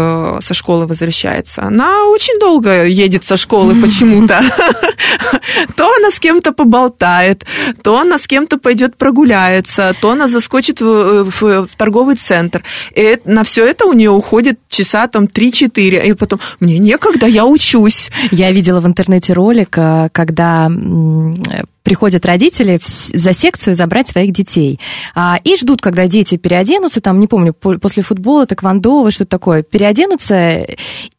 [SPEAKER 2] со школы возвращается, она очень долго едет со школы почему-то. То она с кем-то поболтает, то она с кем-то пойдет прогуляется, то она заскочит в, в- в торговый центр. И на все это у нее уходит часа там 3-4, и потом, мне некогда, я учусь.
[SPEAKER 1] Я видела в интернете ролик, э, когда приходят родители за секцию забрать своих детей. А, и ждут, когда дети переоденутся, там, не помню, по- после футбола, тэквондо, что-то такое, переоденутся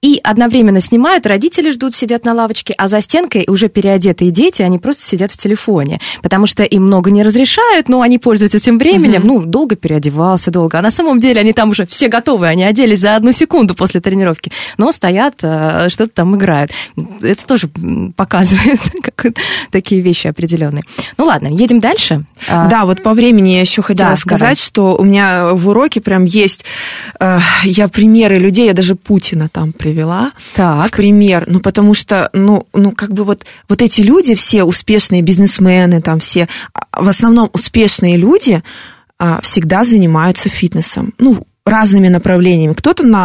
[SPEAKER 1] и одновременно снимают, родители ждут, сидят на лавочке, а за стенкой уже переодетые дети, они просто сидят в телефоне, потому что им много не разрешают, но они пользуются этим временем, ну, долго переодевался, долго, а на самом деле они там уже все готовы, они оделись за одну секунду после тренировки, но стоят, э, что-то там играют. Это тоже показывает как такие вещи определенные. Ну ладно, едем дальше. А,
[SPEAKER 2] Да, вот по времени я еще хотела
[SPEAKER 1] Да,
[SPEAKER 2] сказать,
[SPEAKER 1] давай.
[SPEAKER 2] что у меня в уроке прям есть, э, я примеры людей, я даже Путина там привела.
[SPEAKER 1] Так.
[SPEAKER 2] пример, ну потому что, ну, ну как бы вот, вот эти люди, все успешные бизнесмены, там все, а, в основном успешные люди а, всегда занимаются фитнесом, ну, разными направлениями. Кто-то на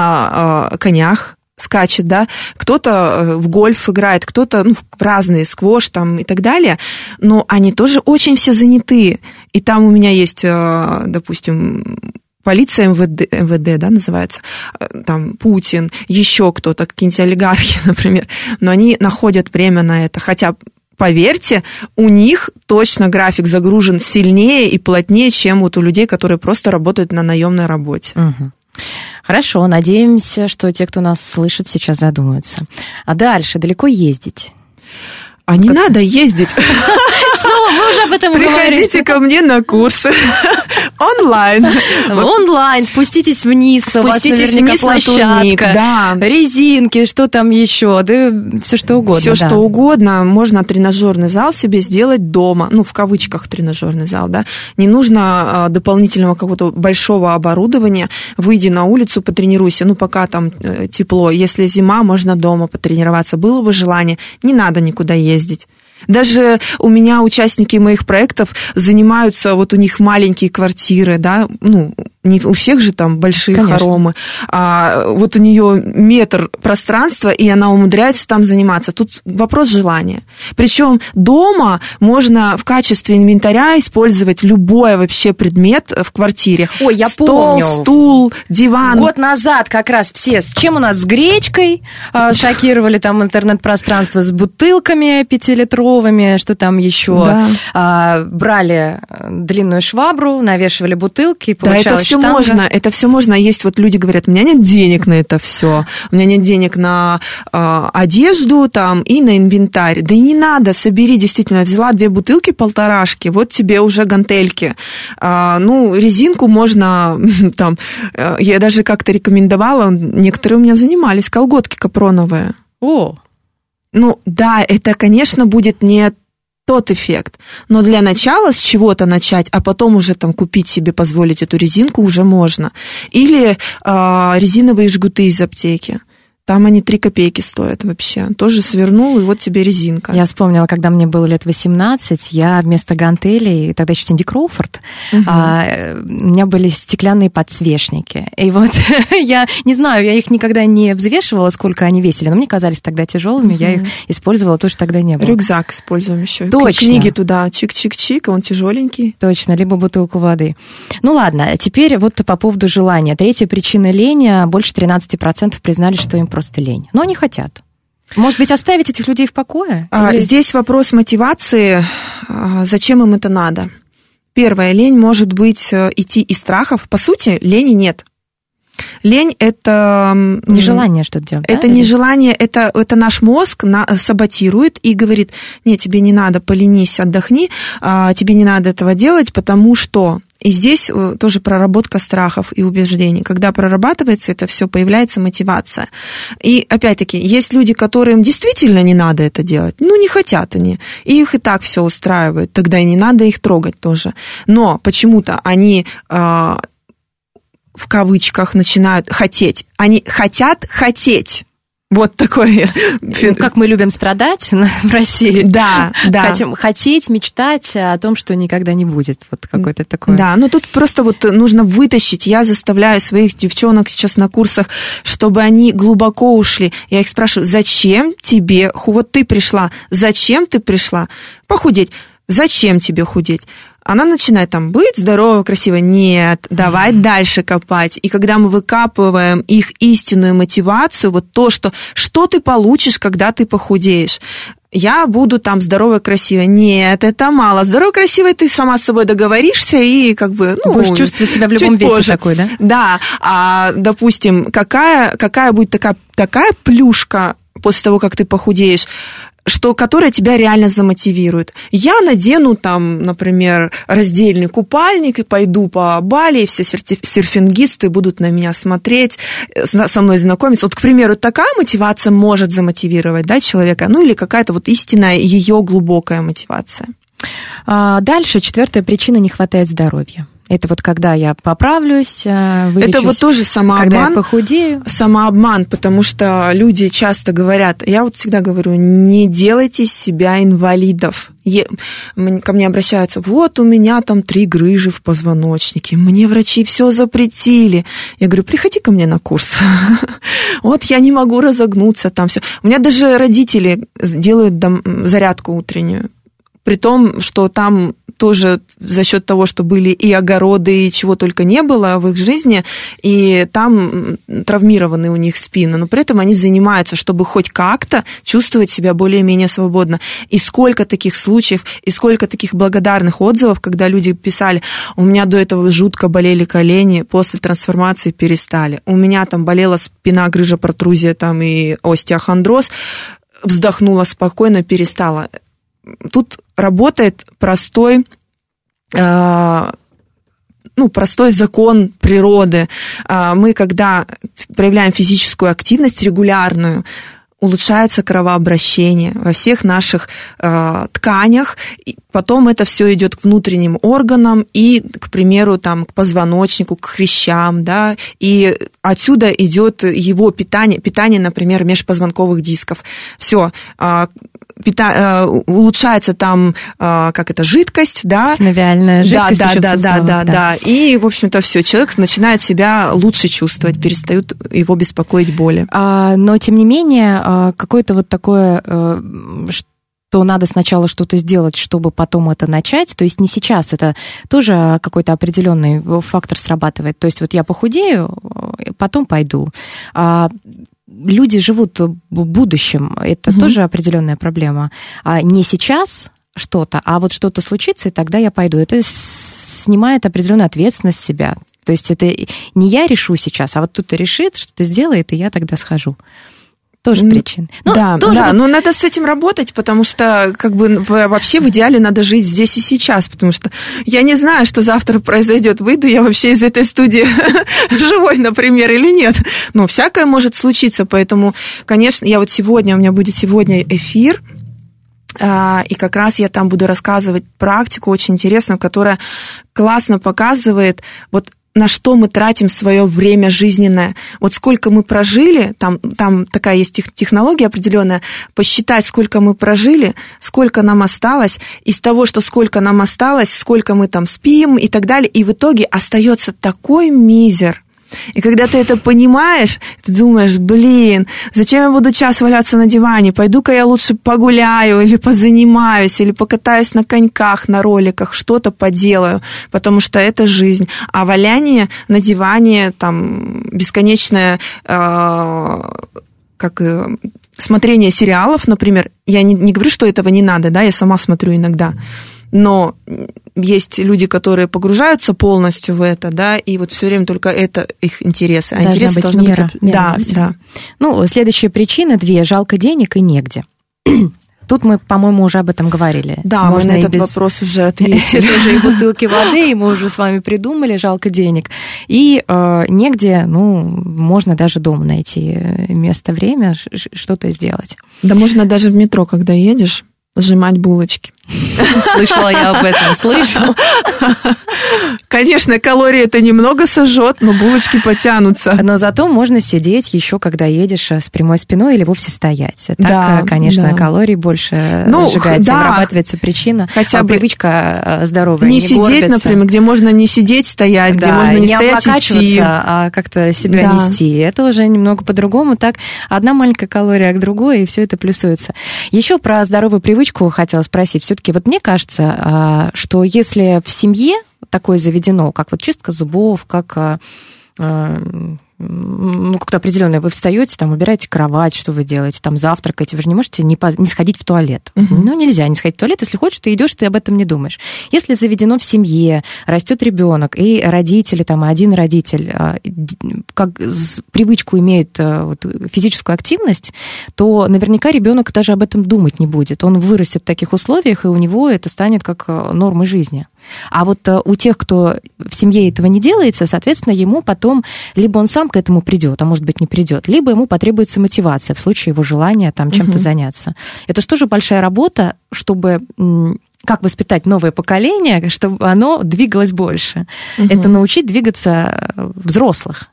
[SPEAKER 2] а, конях скачет, да, кто-то э, в гольф играет, кто-то ну, в разные, сквош там и так далее, но они тоже очень все заняты. И там у меня есть, э, допустим, полиция МВД, МВД, да, называется, э, там Путин, еще кто-то, какие-нибудь олигархи, например, но они находят время на это, хотя поверьте, у них точно график загружен сильнее и плотнее, чем вот у людей, которые просто работают на наемной работе.
[SPEAKER 1] Мгм. Хорошо, надеемся, что те, кто нас слышит, сейчас задумаются. А дальше далеко ездить?
[SPEAKER 2] А не надо ездить.
[SPEAKER 1] Снова мы уже об этом
[SPEAKER 2] Приходите ко мне на курсы онлайн.
[SPEAKER 1] Онлайн, спуститесь вниз,
[SPEAKER 2] Спуститесь вниз на турник, да.
[SPEAKER 1] резинки, что там еще, да, все что угодно.
[SPEAKER 2] Все
[SPEAKER 1] да.
[SPEAKER 2] что угодно, можно тренажерный зал себе сделать дома, ну, в кавычках тренажерный зал, да. Не нужно а, дополнительного какого-то большого оборудования. Выйди на улицу, потренируйся, ну, пока там э, тепло. Если зима, можно дома потренироваться. Было бы желание, не надо никуда ездить. Даже у меня участники моих проектов занимаются, вот у них маленькие квартиры, да, ну, не у всех же там большие
[SPEAKER 1] Конечно.
[SPEAKER 2] хоромы, а вот у нее метр пространства, и она умудряется там заниматься. Тут вопрос желания. Причем дома можно в качестве инвентаря использовать любой вообще предмет в квартире.
[SPEAKER 1] Ой, я
[SPEAKER 2] Стол,
[SPEAKER 1] помню.
[SPEAKER 2] стул, диван.
[SPEAKER 1] Год назад как раз все, с чем у нас, с гречкой, а, шокировали там интернет-пространство с бутылками пятилитровыми, что там еще,
[SPEAKER 2] Да.
[SPEAKER 1] А, брали э, длинную швабру, навешивали бутылки, получалась
[SPEAKER 2] все
[SPEAKER 1] штанга.
[SPEAKER 2] можно, это все можно. Есть вот люди говорят, у меня нет денег на это все, у меня нет денег на э, одежду там и на инвентарь. Да и не надо, собери, действительно, взяла две бутылки полторашки, вот тебе уже гантельки. А, ну, резинку можно там, э, я даже как-то рекомендовала, некоторые у меня занимались, колготки капроновые.
[SPEAKER 1] О,
[SPEAKER 2] Ну, да, это, конечно, будет не тот эффект. Но для начала с чего-то начать, а потом уже там купить себе, позволить эту резинку уже можно. Или а, резиновые жгуты из аптеки. Там они 3 копейки стоят вообще. Тоже свернул, и вот тебе резинка.
[SPEAKER 1] Я вспомнила, когда мне было лет 18, я вместо гантелей, тогда еще Синди Кроуфорд,
[SPEAKER 2] Мгм.
[SPEAKER 1] а, э, у меня были стеклянные подсвечники. И вот я не знаю, я их никогда не взвешивала, сколько они весили, но мне казались тогда тяжелыми, я их использовала, тоже тогда не было.
[SPEAKER 2] Рюкзак используем еще.
[SPEAKER 1] Точно.
[SPEAKER 2] Книги туда, чик-чик-чик, он тяжеленький.
[SPEAKER 1] Точно, либо бутылку воды. Ну ладно, теперь вот по поводу желания. Третья причина лени, больше 13% признали, что им просто лень. Но они хотят. Может быть, оставить этих людей в покое?
[SPEAKER 2] А,
[SPEAKER 1] Или-
[SPEAKER 2] Здесь вопрос мотивации, а, зачем им это надо. Первое, лень может быть э, идти из страхов. По сути, лени нет. Лень это...
[SPEAKER 1] Нежелание что-то делать. да,
[SPEAKER 2] Это
[SPEAKER 1] или-
[SPEAKER 2] нежелание, это, это наш мозг на, саботирует и говорит, нет, тебе не надо, поленись, отдохни, а, тебе не надо этого делать, потому что... И здесь э, тоже проработка страхов и убеждений. Когда прорабатывается это все, появляется мотивация. И опять-таки, есть люди, которым действительно не надо это делать. Ну, не хотят они. И их и так все устраивает. Тогда и не надо их трогать тоже. Но почему-то они а, в кавычках начинают хотеть. Они хотят хотеть. Вот такое.
[SPEAKER 1] Ну, как мы любим страдать в России.
[SPEAKER 2] Да, да.
[SPEAKER 1] Хотим, хотеть, мечтать о том, что никогда не будет. Вот какое-то такое.
[SPEAKER 2] Да, ну тут просто вот нужно вытащить. Я заставляю своих девчонок сейчас на курсах, чтобы они глубоко ушли. Я их спрашиваю, зачем тебе, вот ты пришла, зачем ты пришла? Похудеть. Зачем тебе худеть? Она начинает там быть здоровой, красивой. Нет, давай дальше копать. И когда мы выкапываем их истинную мотивацию, вот то, что, что ты получишь, когда ты похудеешь, я буду там здоровой, красивой. Нет, это мало. Здоровой, красивой ты сама с собой договоришься и как бы... Ну,
[SPEAKER 1] Будешь чувствовать себя в любом весе
[SPEAKER 2] позже.
[SPEAKER 1] такой, да?
[SPEAKER 2] Да, а, допустим, какая, какая будет такая, такая плюшка после того, как ты похудеешь, что, которая тебя реально замотивирует. Я надену там, например, раздельный купальник и пойду по Бали, и все серфингисты будут на меня смотреть, э, со мной знакомиться. Вот, к примеру, такая мотивация может замотивировать да, человека, ну или какая-то вот истинная ее глубокая мотивация.
[SPEAKER 1] А, Дальше четвертая причина не хватает здоровья. Это вот когда я поправлюсь, а, вылечусь,
[SPEAKER 2] Это вот тоже
[SPEAKER 1] когда
[SPEAKER 2] самообман.
[SPEAKER 1] я похудею.
[SPEAKER 2] самообман, потому что люди часто говорят, я вот всегда говорю, не делайте себя инвалидов. Ко мне обращаются, вот у меня там три грыжи в позвоночнике, мне врачи все запретили. Я говорю, приходи ко мне на курс. Вот я не могу разогнуться, там все. У меня даже родители делают зарядку утреннюю. При том, что там тоже за счет того, что были и огороды, и чего только не было в их жизни, и там травмированы у них спины, но при этом они занимаются, чтобы хоть как-то чувствовать себя более-менее свободно. И сколько таких случаев, и сколько таких благодарных отзывов, когда люди писали, у меня до этого жутко болели колени, после трансформации перестали. У меня там болела спина, грыжа, протрузия там и остеохондроз, вздохнула спокойно, перестала тут работает простой э, ну, простой закон природы. А, Мы, когда проявляем физическую активность регулярную, улучшается кровообращение во всех наших э, тканях. И потом это все идет к внутренним органам и, к примеру, там, к позвоночнику, к хрящам, да, и отсюда идет его питание, питание, например, межпозвонковых дисков. Все, пита- э, улучшается там, э, как это, жидкость, да,
[SPEAKER 1] Синовиальная жидкость
[SPEAKER 2] да, да, да, да,
[SPEAKER 1] суставах,
[SPEAKER 2] да, да. И, в общем-то, все. Человек начинает себя лучше чувствовать, перестают его беспокоить боли.
[SPEAKER 1] А, но, тем не менее, а, какое-то вот такое, э, что надо сначала что-то сделать, чтобы потом это начать. То есть не сейчас, это тоже какой-то определенный фактор срабатывает. То есть вот я похудею, э, потом пойду. А люди живут в будущем, это
[SPEAKER 2] Мгм.
[SPEAKER 1] тоже определенная проблема. А не сейчас что-то, а вот что-то случится, и тогда я пойду. Это снимает определенную ответственность себя. То есть это не я решу сейчас, а вот кто-то решит, что-то сделает, и я тогда схожу. Тоже причин. Ну,
[SPEAKER 2] да,
[SPEAKER 1] тоже
[SPEAKER 2] да,
[SPEAKER 1] вот-
[SPEAKER 2] но надо с этим работать, потому что как бы вообще в идеале надо жить здесь и сейчас, потому что я не знаю, что завтра произойдет, выйду я вообще из этой студии живой, например, или нет. Но всякое может случиться, поэтому, конечно, я вот сегодня, у меня будет сегодня эфир, а, и как раз я там буду рассказывать практику очень интересную, которая классно показывает вот на что мы тратим свое время жизненное. Вот сколько мы прожили, там, там такая есть тех- технология определенная, посчитать, сколько мы прожили, сколько нам осталось, из того, что сколько нам осталось, сколько мы там спим и так далее, и в итоге остается такой мизер. И когда ты это понимаешь, ты думаешь, блин, зачем я буду час валяться на диване? Пойду-ка я лучше погуляю или позанимаюсь, или покатаюсь на коньках, на роликах, что-то поделаю, потому что это жизнь. А валяние на диване, там, бесконечное, э, как смотрение сериалов, например, я не, не говорю, что этого не надо, да, я сама смотрю иногда, но есть люди, которые погружаются полностью в это, да, и вот все время только это их интересы. А
[SPEAKER 1] Должна
[SPEAKER 2] интересы
[SPEAKER 1] быть
[SPEAKER 2] должны
[SPEAKER 1] мера,
[SPEAKER 2] быть...
[SPEAKER 1] мера
[SPEAKER 2] да, да.
[SPEAKER 1] Ну, следующая причина две. Жалко денег и негде. Тут мы, по-моему, уже об этом говорили.
[SPEAKER 2] Да,
[SPEAKER 1] Можно
[SPEAKER 2] мы на этот
[SPEAKER 1] без-
[SPEAKER 2] вопрос уже
[SPEAKER 1] Это
[SPEAKER 2] ответили.
[SPEAKER 1] уже и бутылки воды, и мы уже с вами придумали, жалко денег. И э, негде, ну, можно даже дома найти э, место, время, что-то сделать.
[SPEAKER 2] Да можно даже в метро, когда едешь, сжимать булочки.
[SPEAKER 1] Слышала я об этом, слышала.
[SPEAKER 2] Конечно, калории это немного сожжет, но булочки потянутся.
[SPEAKER 1] Но зато можно сидеть еще, когда едешь э, с прямой спиной или вовсе стоять. Так,
[SPEAKER 2] Да,
[SPEAKER 1] э, конечно,
[SPEAKER 2] да.
[SPEAKER 1] калорий больше
[SPEAKER 2] Ну,
[SPEAKER 1] сжигается,
[SPEAKER 2] да.
[SPEAKER 1] вырабатывается причина,
[SPEAKER 2] Хотя
[SPEAKER 1] а
[SPEAKER 2] бы
[SPEAKER 1] привычка э, здоровая.
[SPEAKER 2] Не,
[SPEAKER 1] Не,
[SPEAKER 2] сидеть,
[SPEAKER 1] горбиться.
[SPEAKER 2] например, где можно не сидеть, стоять, где
[SPEAKER 1] Да,
[SPEAKER 2] можно не,
[SPEAKER 1] не
[SPEAKER 2] стоять, идти.
[SPEAKER 1] а как-то себя
[SPEAKER 2] Да.
[SPEAKER 1] нести. Это уже немного по-другому. Так, одна маленькая калория к другой, и все это плюсуется. Еще про здоровую привычку хотела спросить. Все-таки вот мне кажется, а, что если в семье такое заведено, как вот чистка зубов, как а, а, ну, как-то определенное. Вы встаете, там, убираете кровать, что вы делаете, там, завтракаете. Вы же не можете не, по... не сходить в туалет.
[SPEAKER 2] Мгм.
[SPEAKER 1] Ну, нельзя не сходить в туалет. Если хочешь, ты идешь, ты об этом не думаешь. Если заведено в семье, растет ребенок, и родители, там, один родитель, а, как привычку имеет а, вот, физическую активность, то наверняка ребенок даже об этом думать не будет. Он вырастет в таких условиях, и у него это станет как а, нормой жизни. А вот а, у тех, кто в семье этого не делается, соответственно, ему потом либо он сам к этому придет, а может быть не придет, либо ему потребуется мотивация в случае его желания там чем-то
[SPEAKER 2] Мгм.
[SPEAKER 1] заняться. Это же тоже большая работа, чтобы как воспитать новое поколение, чтобы оно двигалось больше. Это научить двигаться э, взрослых.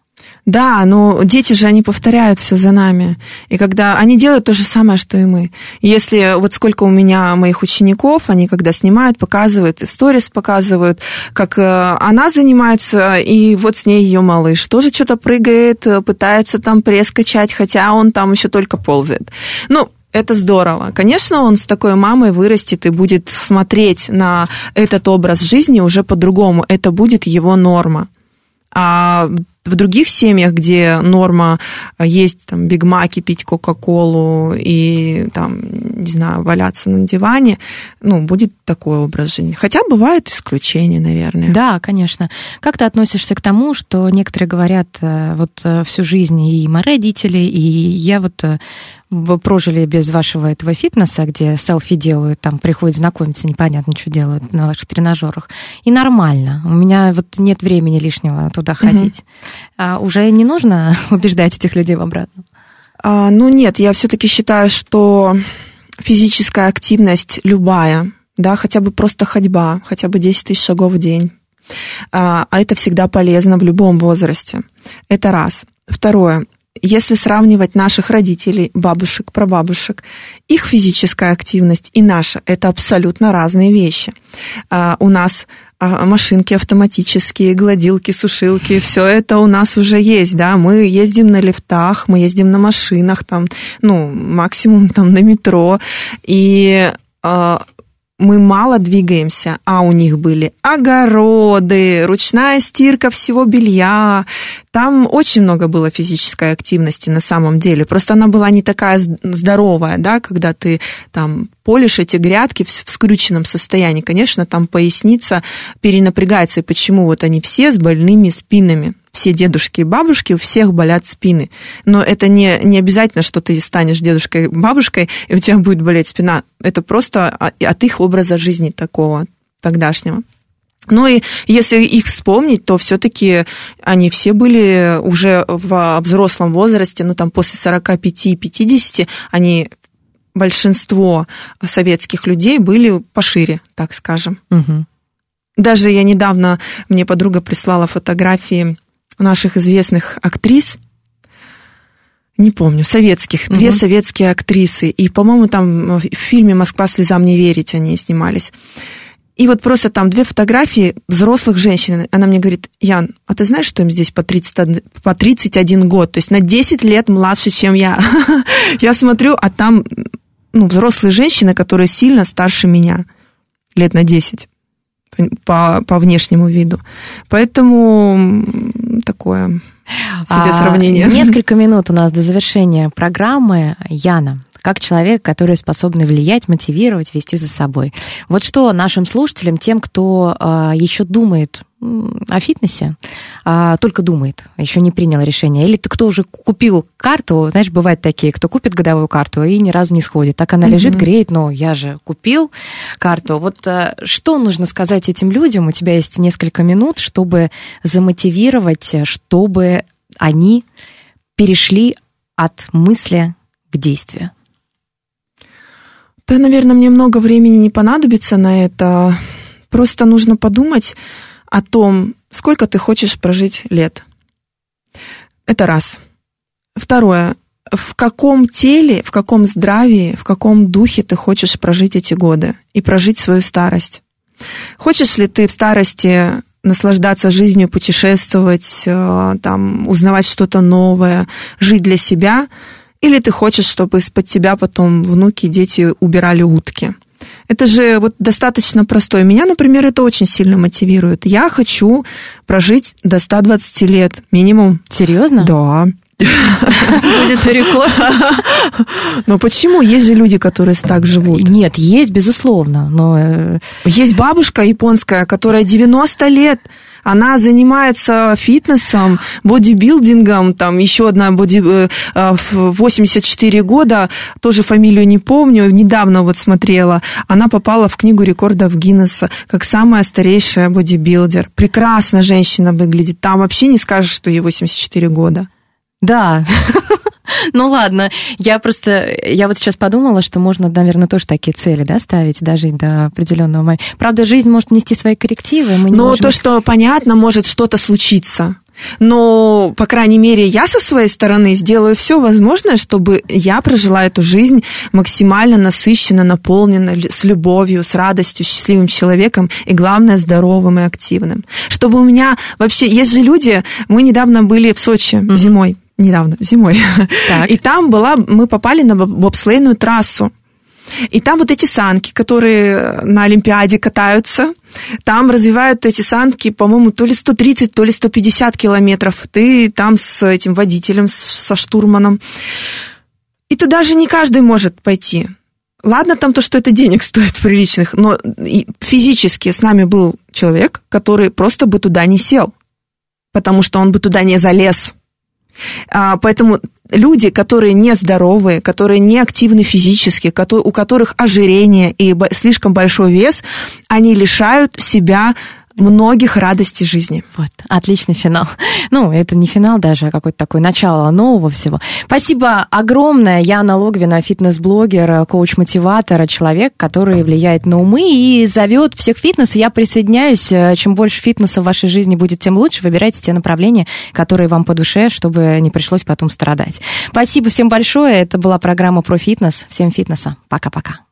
[SPEAKER 2] Да, но дети же, они повторяют все за нами. И когда они делают то же самое, что и мы. Если вот сколько у меня моих учеников, они когда снимают, показывают, в сторис показывают, как э, она занимается, и вот с ней ее малыш тоже что-то прыгает, пытается там пресс качать, хотя он там еще только ползает. Ну, это здорово. Конечно, он с такой мамой вырастет и будет смотреть на этот образ жизни уже по-другому. Это будет его норма. А в других семьях, где норма а, есть там бигмаки, пить кока-колу и там, не знаю, валяться на диване, ну, будет такой образ жизни. Хотя бывают исключения, наверное.
[SPEAKER 1] Да, конечно. Как ты относишься к тому, что некоторые говорят э, вот э, всю жизнь и мои родители, и я вот э, прожили без вашего этого фитнеса, где селфи делают, там приходят знакомиться, непонятно, что делают на ваших тренажерах. И нормально. У меня вот нет времени лишнего туда ходить. А уже не нужно убеждать этих людей в обратном.
[SPEAKER 2] А, ну нет, я все-таки считаю, что физическая активность любая, да, хотя бы просто ходьба, хотя бы 10 тысяч шагов в день, а а это всегда полезно в любом возрасте. Это раз. Второе. Если сравнивать наших родителей, бабушек, прабабушек, их физическая активность и наша – это абсолютно разные вещи. А, У нас а, машинки автоматические, гладилки, сушилки, все это у нас уже есть, да, мы ездим на лифтах, мы ездим на машинах, там, ну, максимум там на метро, и а, мы мало двигаемся, а у них были огороды, ручная стирка всего белья. Там очень много было физической активности на самом деле. Просто она была не такая здоровая, да, когда ты там полишь эти грядки в скрюченном состоянии. Конечно, там поясница перенапрягается. И почему вот они все с больными спинами? Все дедушки и бабушки, у всех болят спины. Но это не, не обязательно, что ты станешь дедушкой и бабушкой, и у тебя будет болеть спина. Это просто от их образа жизни такого тогдашнего. Ну и если их вспомнить, то все-таки они все были уже в взрослом возрасте, ну там после 45-50, они, большинство советских людей были пошире, так скажем.
[SPEAKER 1] Мгм.
[SPEAKER 2] Даже я недавно, мне подруга прислала фотографии наших известных актрис, не помню, советских, две
[SPEAKER 1] Мгм.
[SPEAKER 2] советские актрисы. И, по-моему, там в фильме «Москва слезам не верить» они снимались. И вот просто там две фотографии взрослых женщин. Она мне говорит, Ян, а ты знаешь, что им здесь по 31, по 31 год? То есть на 10 лет младше, чем я. Я смотрю, а там ну, взрослые женщины, которые сильно старше меня. Лет на 10 по, по внешнему виду. Поэтому такое себе
[SPEAKER 1] А,
[SPEAKER 2] сравнение.
[SPEAKER 1] Несколько минут у нас до завершения программы. Яна, как человек, который способен влиять, мотивировать, вести за собой. Вот что нашим слушателям, тем, кто а, еще думает о фитнесе, а, только думает, еще не принял решение, или кто уже купил карту, знаешь, бывают такие, кто купит годовую карту и ни разу не сходит. Так она лежит,
[SPEAKER 2] Мгм.
[SPEAKER 1] греет, но я же купил карту. Вот а, что нужно сказать этим людям? У тебя есть несколько минут, чтобы замотивировать, чтобы они перешли от мысли к действию.
[SPEAKER 2] Да, наверное, мне много времени не понадобится на это. Просто нужно подумать о том, сколько ты хочешь прожить лет. Это раз. Второе. В каком теле, в каком здравии, в каком духе ты хочешь прожить эти годы и прожить свою старость? Хочешь ли ты в старости наслаждаться жизнью, путешествовать, э, там, узнавать что-то новое, жить для себя, или ты хочешь, чтобы из-под тебя потом внуки, дети убирали утки? Это же вот достаточно простое. Меня, например, это очень сильно мотивирует. Я хочу прожить до 120 лет минимум.
[SPEAKER 1] Серьезно?
[SPEAKER 2] Да.
[SPEAKER 1] Будет рекорд.
[SPEAKER 2] Но почему? Есть же люди, которые так живут.
[SPEAKER 1] Нет, есть, безусловно, но... э,
[SPEAKER 2] Есть бабушка японская, которая 90 лет, она занимается фитнесом, бодибилдингом, там еще одна боди, э, э, в 84 года, тоже фамилию не помню, недавно вот смотрела, она попала в книгу рекордов Гиннесса как самая старейшая бодибилдер. Прекрасно женщина выглядит, там вообще не скажешь, что ей 84 года.
[SPEAKER 1] Да. Ну ладно, я просто, я вот сейчас подумала, что можно, наверное, тоже такие цели, да, ставить, дожить до определенного момента. Правда, жизнь может нести свои коррективы, мы
[SPEAKER 2] Но
[SPEAKER 1] можем
[SPEAKER 2] то, что понятно, может что-то случиться. Но, по крайней мере, я со своей стороны сделаю все возможное, чтобы я прожила эту жизнь максимально насыщенно, наполненно, с любовью, с радостью, счастливым человеком и, главное, здоровым и активным. Чтобы у меня вообще... Есть же люди... Мы недавно были в Сочи зимой. Недавно, зимой.
[SPEAKER 1] Так.
[SPEAKER 2] И там была... Мы попали на боб- бобслейную трассу. И там вот эти санки, которые на Олимпиаде катаются, там развивают эти санки, по-моему, то ли 130, то ли 150 километров. Ты там с этим водителем, со штурманом. И туда же не каждый может пойти. Ладно там то, что это денег стоит приличных, но физически с нами был человек, который просто бы туда не сел, потому что он бы туда не залез. А, поэтому люди, которые нездоровые, которые не активны физически, у которых ожирение и слишком большой вес, они лишают себя многих радостей жизни.
[SPEAKER 1] Вот, отличный финал. Ну, это не финал даже, а какое-то такое начало нового всего. Спасибо огромное. Яна Логвина, фитнес-блогер, коуч-мотиватор, человек, который влияет на умы и зовет всех в фитнес. Я присоединяюсь. Чем больше фитнеса в вашей жизни будет, тем лучше. Выбирайте те направления, которые вам по душе, чтобы не пришлось потом страдать. Спасибо всем большое. Это была программа про фитнес. Всем фитнеса. Пока-пока.